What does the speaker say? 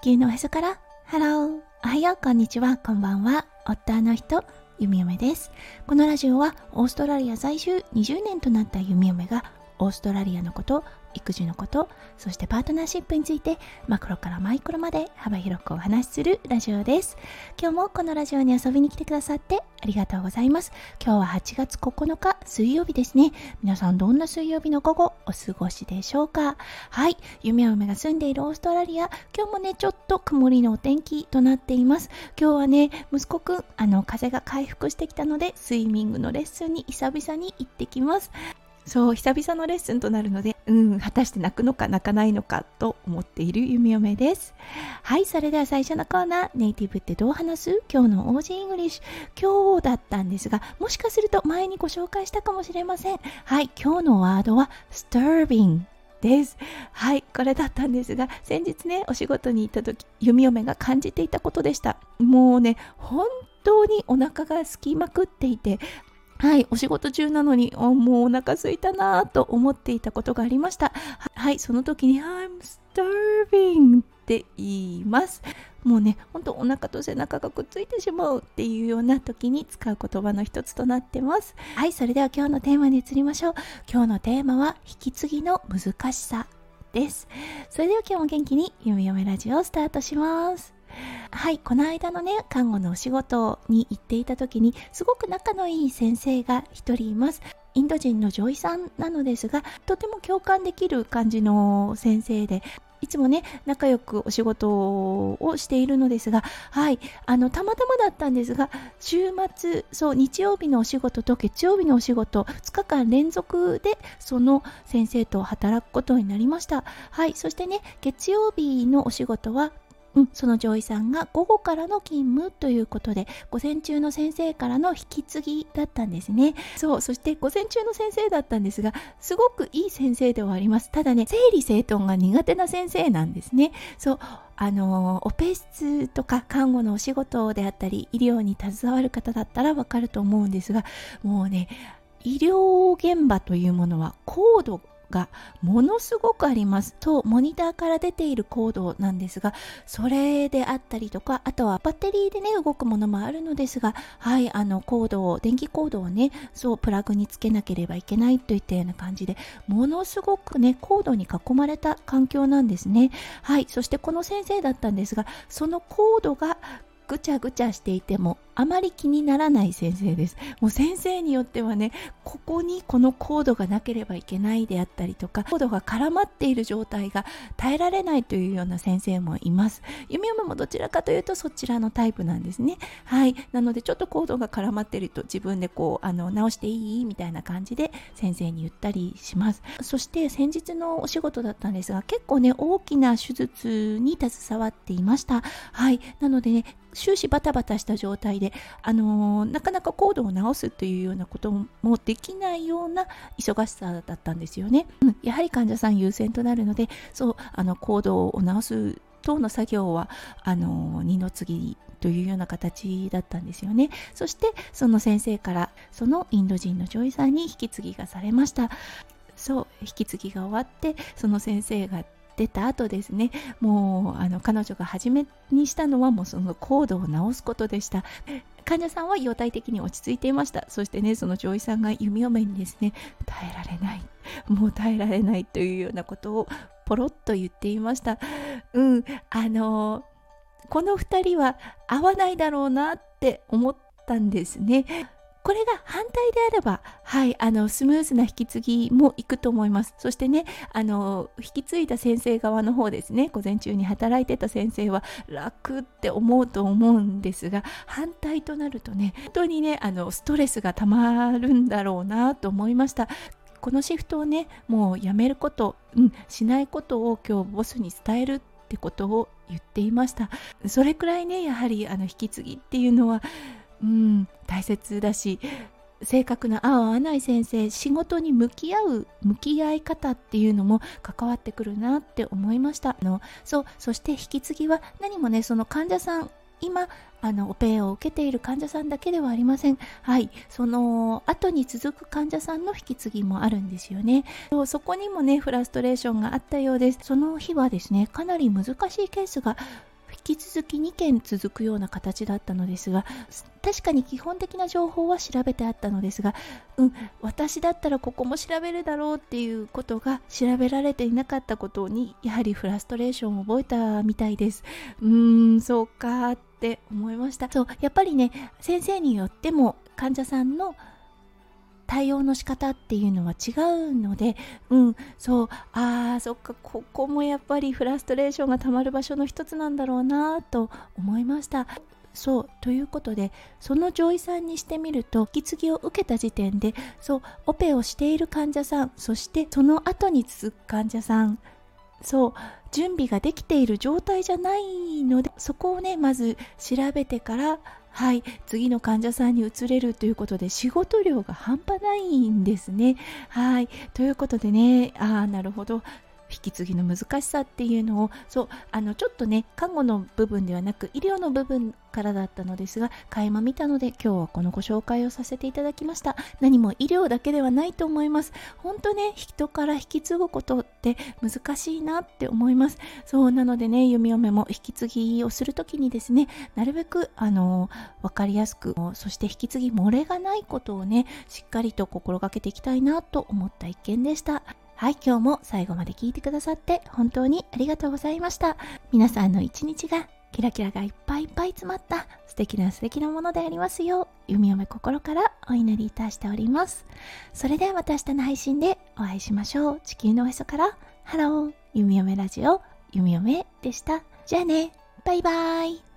地球のおへそから。ハローおはよう。こんにちは。こんばんは。夫の人ゆみおめです。このラジオはオーストラリア在住20年となったゆみおめがオーストラリアのこと育児のことそしてパートナーシップについてマクロからマイクロまで幅広くお話しするラジオです。今日もこのラジオに遊びに来てくださってありがとうございます。今日は8月9日水曜日ですね。皆さんどんな水曜日の午後お過ごしでしょうか？はい。弓嫁が住んでいるオーストラリア。今日もねちょっと曇りのお天気となっています。今日はね息子くんあの風邪が回復してきたのでスイミングのレッスンに久々に行ってきます。そう久々のレッスンとなるのでうん果たして泣くのか泣かないのかと思っている弓嫁ですはいそれでは最初のコーナーネイティブってどう話す？今日の OG イングリッシュ今日だったんですがもしかすると前にご紹介したかもしれませんはい今日のワードは disturbing です。はい、これだったんですが、先日ね、お仕事に行った時、弓嫁が感じていたことでした。もうね、本当にお腹が空きまくっていて、はい、お仕事中なのに、もうお腹すいたなと思っていたことがありました。はい、その時に、I'm starving って言います。もうね、ほんとお腹と背中がくっついてしまうっていうような時に使う言葉の一つとなってます。はい、それでは今日のテーマに移りましょう。今日のテーマは、引き継ぎの難しさです。それでは今日も元気に、ゆみよめラジオをスタートします。はいこの間のね看護のお仕事に行っていた時にすごく仲のいい先生が1人います。インド人の女医さんなのですがとても共感できる感じの先生でいつもね仲良くお仕事をしているのですがはいあのたまたまだったんですが週末そう日曜日のお仕事と月曜日のお仕事2日間連続でその先生と働くことになりました。はいそしてね月曜日のお仕事はうん、その上位さんが午後からの勤務ということで午前中の先生からの引き継ぎだったんですね。そうそして午前中の先生だったんですがすごくいい先生ではあります。ただね整理整頓が苦手な先生なんですね。そうあのオペ室とか看護のお仕事であったり医療に携わる方だったらわかると思うんですがもうね医療現場というものは高度がものすごくあります。とモニターから出ているコードなんですがそれであったりとかあとはバッテリーでね動くものもあるのですがはいあのコードを電気コードをねそうプラグにつけなければいけないといったような感じでものすごくねコードに囲まれた環境なんですね。はいそしてこの先生だったんですがそのコードがぐちゃぐちゃしていてもあまり気にならない先生です。もう先生によってはねここにこのコードがなければいけないであったりとかコードが絡まっている状態が耐えられないというような先生もいます。弓嫁もどちらかというとそちらのタイプなんですね。はい。なのでちょっとコードが絡まっていると自分でこうあの直していいみたいな感じで先生に言ったりします。そして先日のお仕事だったんですが結構ね大きな手術に携わっていました。はい。なのでね終始バタバタした状態で、あのー、なかなかコードを直すというようなこともできないような忙しさだったんですよね。うん、やはり患者さん優先となるので、そう、あの、コードを直す等の作業は、あのー、二の次というような形だったんですよね。そして、その先生から、そのインド人の女医さんに引き継ぎがされました。そう引き継ぎが終わってその先生が出た後ですねもうあの彼女が初めにしたのはもうそのコードを直すことでした。患者さんは容体的に落ち着いていました。そしてねその女医さんが弓嫁にですね耐えられない。もう耐えられないというようなことをポロッと言っていました。うんあのこの2人は合わないだろうなって思ったんですね。これが反対であれば、はい、あのスムーズな引き継ぎもいくと思います。そしてね、あの引き継いだ先生側の方ですね、午前中に働いてた先生は楽って思うと思うんですが、反対となるとね、本当にね、あのストレスがたまるんだろうなと思いました。このシフトをね、もうやめること、うん、しないことを今日ボスに伝えるってことを言っていました。それくらいね、やはりあの引き継ぎっていうのはうん大切だし正確な合う合わない先生仕事に向き合う向き合い方っていうのも関わってくるなって思いました。のそうそして引き継ぎは何もねその患者さん今あのオペを受けている患者さんだけではありません。はいその後に続く患者さんの引き継ぎもあるんですよね。そこにもねフラストレーションがあったようです。その日はですねかなり難しいケースが引き続き2件続くような形だったのですが確かに基本的な情報は調べてあったのですが、うん、私だったらここも調べるだろうっていうことが調べられていなかったことにやはりフラストレーションを覚えたみたいです。うーんそうかって思いました。そうやっぱりね先生によっても患者さんの対応の仕方っていうのは違うので、うん、そう、ああ、そっか、ここもやっぱりフラストレーションがたまる場所の一つなんだろうなと思いました。そうということでその女医さんにしてみると引き継ぎを受けた時点でそうオペをしている患者さんそしてその後に続く患者さんそう準備ができている状態じゃないのでそこをねまず調べてからはい次の患者さんに移れるということで仕事量が半端ないんですね。はいということでねああなるほど。き継ぎの難しさっていうのをそうあのちょっとね看護の部分ではなく医療の部分からだったのですが垣間見たので今日はこのご紹介をさせていただきました。何も医療だけではないと思います。本当ね人から引き継ぐことって難しいなって思います。そうなのでね弓嫁も引き継ぎをする時にですねなるべくあの分かりやすくそして引き継ぎ漏れがないことをねしっかりと心がけていきたいなと思った一件でした。はい、今日も最後まで聞いてくださって本当にありがとうございました。皆さんの一日がキラキラがいっぱいいっぱい詰まった素敵な素敵なものでありますよう、弓嫁心からお祈りいたしております。それではまた明日の配信でお会いしましょう。地球のおへそから、ハロー、弓嫁ラジオ、弓嫁でした。じゃあね、バイバーイ。